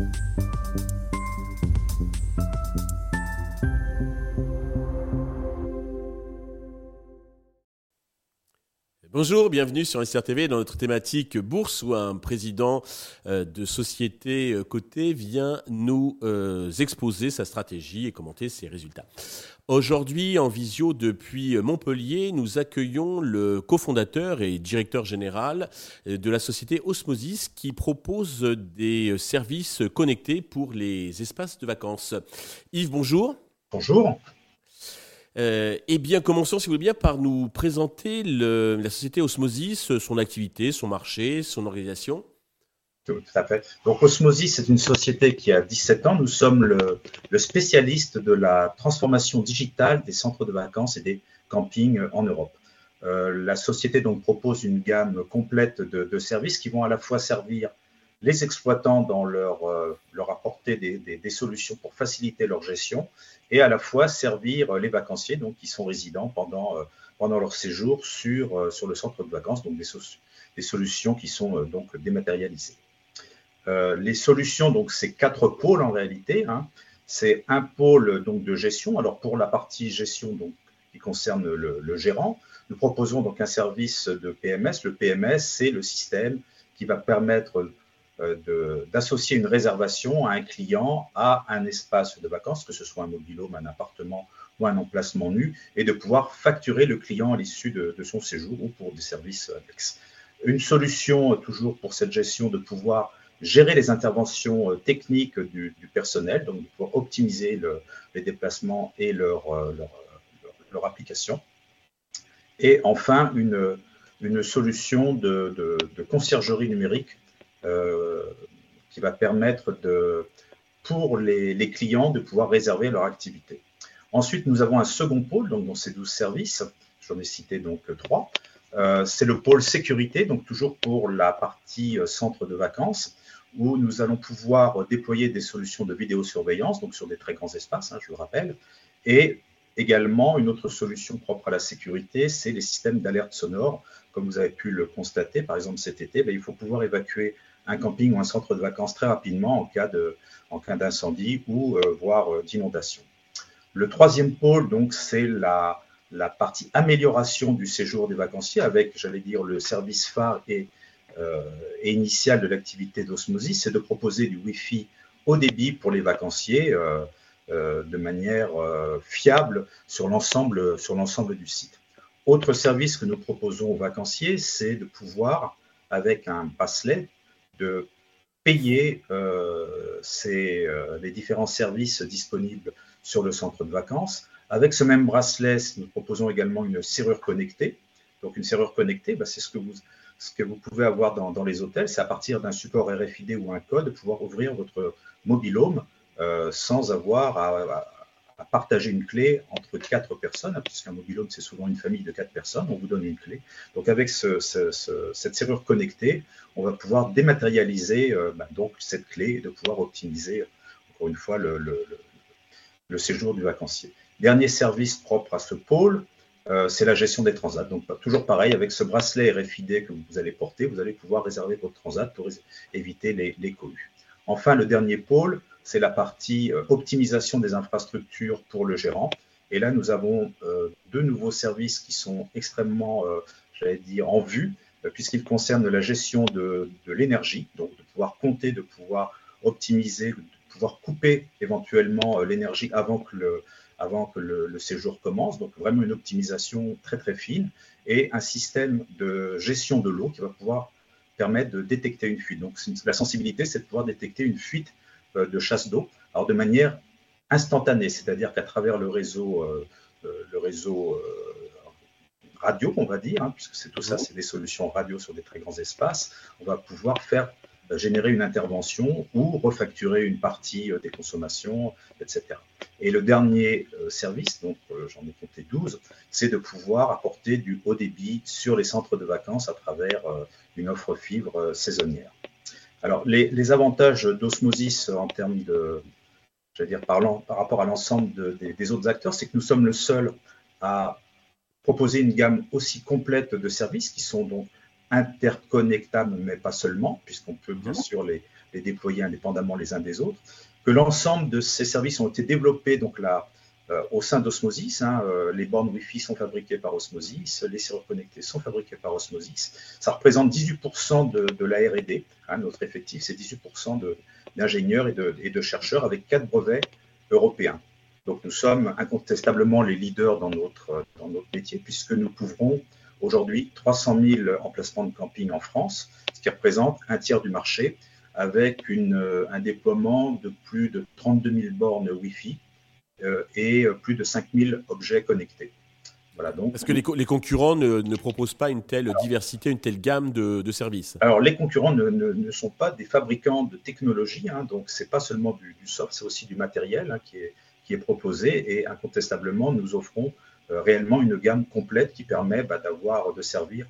you. Bonjour, bienvenue sur SRTV dans notre thématique bourse où un président euh, de société euh, cotée vient nous euh, exposer sa stratégie et commenter ses résultats. Aujourd'hui, en visio depuis Montpellier, nous accueillons le cofondateur et directeur général de la société Osmosis qui propose des services connectés pour les espaces de vacances. Yves, bonjour. Bonjour. Euh, eh bien, commençons, si vous voulez bien, par nous présenter la société Osmosis, son activité, son marché, son organisation. Tout à fait. Donc, Osmosis, c'est une société qui a 17 ans. Nous sommes le, spécialiste de la transformation digitale des centres de vacances et des campings en Europe. Euh, la société donc propose une gamme complète de, services qui vont à la fois servir les exploitants dans leur, euh, leur apporter des, des, solutions pour faciliter leur gestion et à la fois servir les vacanciers donc, qui sont résidents pendant, euh, pendant leur séjour sur, euh, sur le centre de vacances, donc des, solutions qui sont donc dématérialisées. les solutions, donc c'est quatre pôles en réalité. Hein. C'est un pôle donc de gestion. Alors pour la partie gestion donc, qui concerne le, le gérant, nous proposons donc un service de PMS. Le PMS, c'est le système qui va permettre d'associer une réservation à un client à un espace de vacances, que ce soit un mobilhome, un appartement ou un emplacement nu, et de pouvoir facturer le client à l'issue de, son séjour ou pour des services annexes. Une solution euh, toujours pour cette gestion de pouvoir gérer les interventions euh, techniques du, personnel, donc de pouvoir optimiser les déplacements et leur, leur, application. Et enfin, une, une solution de, conciergerie numérique euh, qui va permettre de, pour les, clients de pouvoir réserver leur activité. Ensuite, nous avons un second pôle, donc dans ces 12 services, j'en ai cité donc trois. Euh, c'est le pôle sécurité, donc toujours pour la partie euh, centre de vacances, où nous allons pouvoir déployer des solutions de vidéosurveillance, donc sur des très grands espaces, hein, je le rappelle, et également une autre solution propre à la sécurité, c'est les systèmes d'alerte sonore. Comme vous avez pu le constater, par exemple cet été, ben, il faut pouvoir évacuer un camping ou un centre de vacances très rapidement en cas d'incendie ou euh, voire euh, d'inondation. Le troisième pôle, donc, c'est la, partie amélioration du séjour des vacanciers avec, j'allais dire, le service phare et, euh, et initial de l'activité d'osmosis, c'est de proposer du Wi-Fi haut débit pour les vacanciers de manière fiable sur l'ensemble sur l'ensemble du site. Autre service que nous proposons aux vacanciers, c'est de pouvoir, avec un bracelet, de payer euh, euh, les différents services disponibles sur le centre de vacances. Avec ce même bracelet, nous proposons également une serrure connectée. Donc une serrure connectée, bah, c'est ce que vous ce que vous pouvez avoir dans, les hôtels, c'est à partir d'un support RFID ou un code pouvoir ouvrir votre mobile home euh, sans avoir à, à partager une clé entre quatre personnes, hein, puisqu'un mobilhome, c'est souvent une famille de quatre personnes, on vous donne une clé. Donc avec cette serrure connectée, on va pouvoir dématérialiser euh, bah, donc cette clé et de pouvoir optimiser, encore une fois, le, séjour du vacancier. Dernier service propre à ce pôle, euh, c'est la gestion des transats. Donc, bah, toujours pareil, avec ce bracelet RFID que vous allez porter, vous allez pouvoir réserver votre transat pour éviter les, les. Enfin, le dernier pôle, c'est la partie euh, optimisation des infrastructures pour le gérant. Et là, nous avons euh, deux nouveaux services qui sont extrêmement, euh, j'allais dire, en vue, puisqu'ils concernent la gestion de, l'énergie, donc de pouvoir compter, de pouvoir optimiser, de pouvoir couper éventuellement l'énergie avant que le, le, séjour commence. Donc vraiment une optimisation très très fine et un système de gestion de l'eau qui va pouvoir permettre de détecter une fuite. Donc la sensibilité, c'est de pouvoir détecter une fuite de chasse d'eau, alors de manière instantanée, c'est-à-dire qu'à travers le réseau, euh, euh, le réseau radio, on va dire, hein, puisque c'est tout ça, c'est des solutions radio sur des très grands espaces, on va pouvoir faire générer une intervention ou refacturer une partie des consommations, etc. Et le dernier service, donc j'en ai compté 12, c'est de pouvoir apporter du haut débit sur les centres de vacances à travers une offre fibre saisonnière. Alors, les, avantages d'Osmosis en termes de, j'allais dire, parlant, par rapport à l'ensemble des, autres acteurs, c'est que nous sommes le seul à proposer une gamme aussi complète de services qui sont donc interconnectables, mais pas seulement, puisqu'on peut bien mhm. sûr les, les déployer indépendamment les uns des autres, que l'ensemble de ces services ont été développés donc là, euh, au sein d'Osmosis. Hein, euh, les bornes Wi-Fi sont fabriquées par Osmosis, les serveurs connectés sont fabriqués par Osmosis. Ça représente 18% de, la R&D. Hein, notre effectif, c'est 18% d'ingénieurs et de, chercheurs avec quatre brevets européens. Donc nous sommes incontestablement les leaders dans notre, métier puisque nous couvrons aujourd'hui 300 000 emplacements de camping en France, ce qui représente un tiers du marché avec un déploiement de plus de 32 000 bornes Wi-Fi euh, et plus de 5 000 objets connectés. Voilà, donc, Est-ce que les, les concurrents ne, ne, proposent pas une telle diversité, une telle gamme de, de services Alors, les concurrents ne, ne, ne, sont pas des fabricants de technologie, hein, donc ce n'est pas seulement du, du soft, c'est aussi du matériel hein, qui, est, qui est proposé et incontestablement, nous offrons euh, réellement une gamme complète qui permet bah, d'avoir, de servir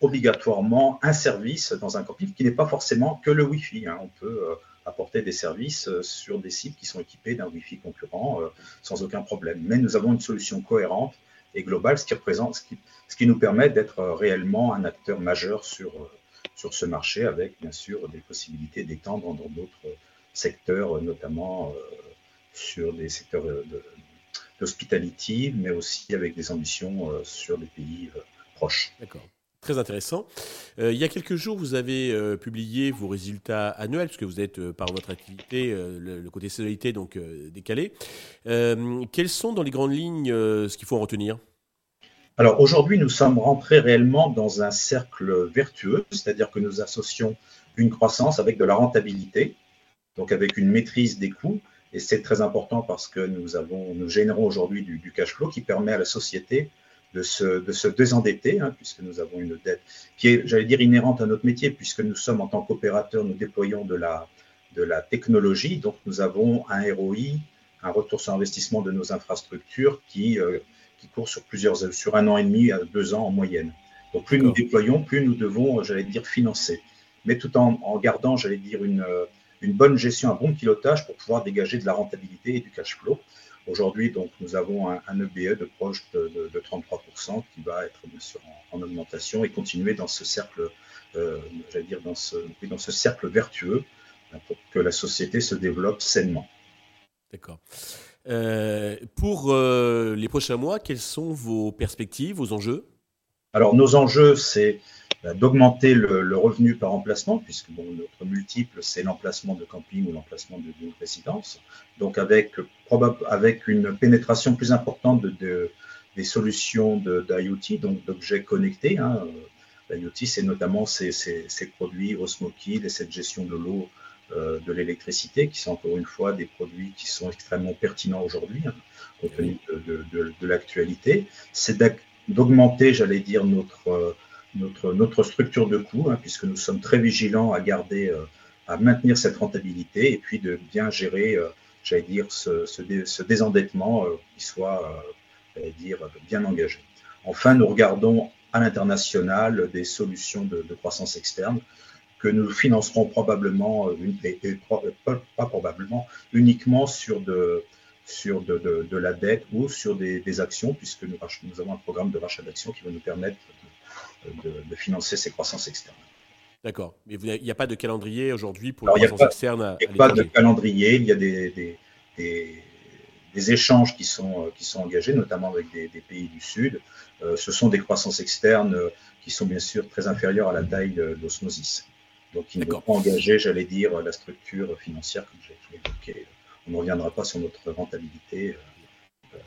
obligatoirement un service dans un camping qui n'est pas forcément que le Wi-Fi. Hein. On peut euh, apporter des services euh, sur des sites qui sont équipés d'un Wi-Fi concurrent euh, sans aucun problème. Mais nous avons une solution cohérente et globale, ce qui, représente, ce qui, ce qui nous permet d'être réellement un acteur majeur sur, sur ce marché, avec bien sûr des possibilités d'étendre dans d'autres secteurs, notamment sur des secteurs d'hospitality, mais aussi avec des ambitions sur des pays proches. D'accord. Très intéressant. Euh, il y a quelques jours, vous avez euh, publié vos résultats annuels, puisque vous êtes, euh, par votre activité, le, côté saisonnalité donc décalé. quelles sont, dans les grandes lignes, ce qu'il faut en retenir? Alors aujourd'hui, nous sommes rentrés réellement dans un cercle vertueux, c'est-à-dire que nous associons une croissance avec de la rentabilité, donc avec une maîtrise des coûts. Et c'est très important parce que nous, avons, nous générons aujourd'hui du, du cash flow qui permet à la société de se, de se désendetter, hein, puisque nous avons une dette qui est, j'allais dire, inhérente à notre métier, puisque nous sommes en tant qu'opérateurs, nous déployons de la, de la technologie, donc nous avons un ROI, un retour sur investissement de nos infrastructures qui, euh, qui court sur plusieurs, sur un an et demi à deux ans en moyenne. Donc plus nous déployons, plus nous devons, j'allais dire, financer, mais tout en, en gardant, j'allais dire, une, une bonne gestion, un bon pilotage pour pouvoir dégager de la rentabilité et du cash flow. Aujourd'hui, donc, nous avons un, un, EBE de proche de, de, de, 33% qui va être bien sûr en, en augmentation et continuer dans ce cercle, euh, j'allais dire dans ce, dans ce cercle vertueux pour que la société se développe sainement. D'accord. Euh, pour euh, les prochains mois, quelles sont vos perspectives, vos enjeux? Alors, nos enjeux, c'est d'augmenter le, le, revenu par emplacement, puisque bon, notre multiple, c'est l'emplacement de camping ou l'emplacement d'une résidence. Donc, avec, avec une pénétration plus importante de, de des solutions d'IoT, donc d'objets connectés. Hein. L'IoT, c'est notamment ces, ces, ces, produits Osmokid et cette gestion de l'eau, euh, de l'électricité, qui sont encore une fois des produits qui sont extrêmement pertinents aujourd'hui, hein, compte tenu de, de, de l'actualité. C'est d'augmenter, j'allais dire, notre notre, notre structure de coût, hein, puisque nous sommes très vigilants à garder, euh, à maintenir cette rentabilité et puis de bien gérer, euh, j'allais dire, ce, ce, dé, ce désendettement euh, qui soit, dire, bien engagé. Enfin, nous regardons à l'international des solutions de, croissance externe que nous financerons probablement, et, pas, probablement, uniquement sur de, sur de, de, la dette ou sur des, des actions, puisque nous, nous, avons un programme de rachat d'actions qui va nous permettre de, de financer ces croissances externes. D'accord. Mais il n'y a pas de calendrier aujourd'hui pour les croissances externes Il n'y a pas de calendrier. Il y a des, des, des, des, échanges qui sont, qui sont engagés, notamment avec des, pays du Sud. Euh, ce sont des croissances externes euh, qui sont bien sûr très inférieures à la taille d'Osmosis. Donc, ils ne vont pas engager, j'allais dire, la structure financière, comme j'ai évoqué. On ne reviendra pas sur notre rentabilité. Euh,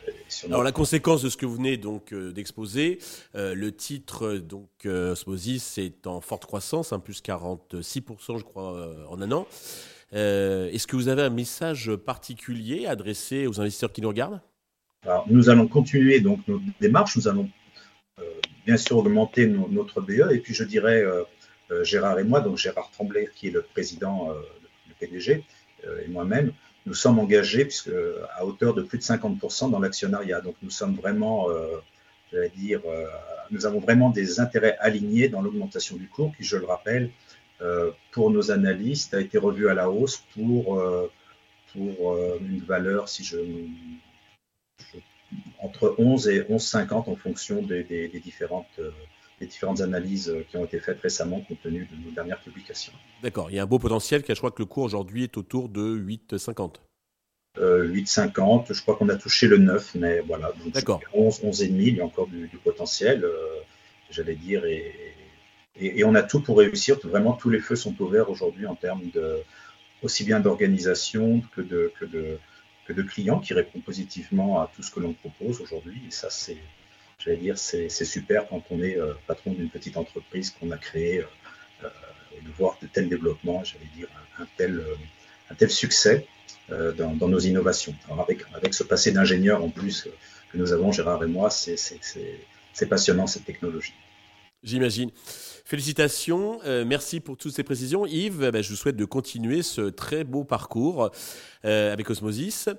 alors la conséquence de ce que vous venez donc euh, d'exposer, euh, le titre donc euh, Osmosis est en forte croissance, hein, plus 46% je crois en un an. Est-ce que vous avez un message particulier adressé aux investisseurs qui nous regardent? Alors nous allons continuer donc notre démarche, nous allons bien sûr augmenter no, notre BE et puis je dirais Gérard et moi, donc Gérard Tremblay qui est le président, le PDG et moi-même, nous sommes engagés puisque, à hauteur de plus de 50% dans l'actionnariat. Donc nous sommes vraiment, euh, j'allais dire, euh, nous avons vraiment des intérêts alignés dans l'augmentation du cours qui, je le rappelle, euh, pour nos analystes, a été revu à la hausse pour, euh, pour euh, une valeur, si je, je, entre 11 et 11,50 en fonction des, des, des différentes les différentes analyses qui ont été faites récemment compte tenu de nos dernières publications. D'accord, il y a un beau potentiel, car je crois que le cours aujourd'hui est autour de 8,50. Euh, 8,50, je crois qu'on a touché le 9, mais voilà, D'accord. 11, 11,5, il y a encore du, potentiel, euh, j'allais dire, et, et, on a tout pour réussir, vraiment tous les feux sont ouverts aujourd'hui en termes de, aussi bien d'organisation que de, que, de, de clients qui répondent positivement à tout ce que l'on propose aujourd'hui, et ça c'est j'allais dire, c'est super quand on est euh, patron d'une petite entreprise qu'on a créée euh, euh, et de voir de tels développements, j'allais dire, un, tel, un tel succès dans, dans, nos innovations. Alors avec, avec ce passé d'ingénieur en plus que nous avons, Gérard et moi, c'est passionnant cette technologie. J'imagine. Félicitations, euh, merci pour toutes ces précisions. Yves, eh ben, je vous souhaite de continuer ce très beau parcours euh, avec Osmosis.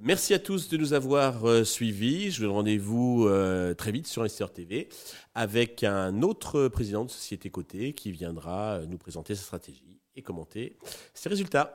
Merci à tous de nous avoir euh, suivis. Je vous donne rendez-vous très vite sur Investor TV avec un autre président de société cotée qui viendra nous présenter sa stratégie et commenter ses résultats.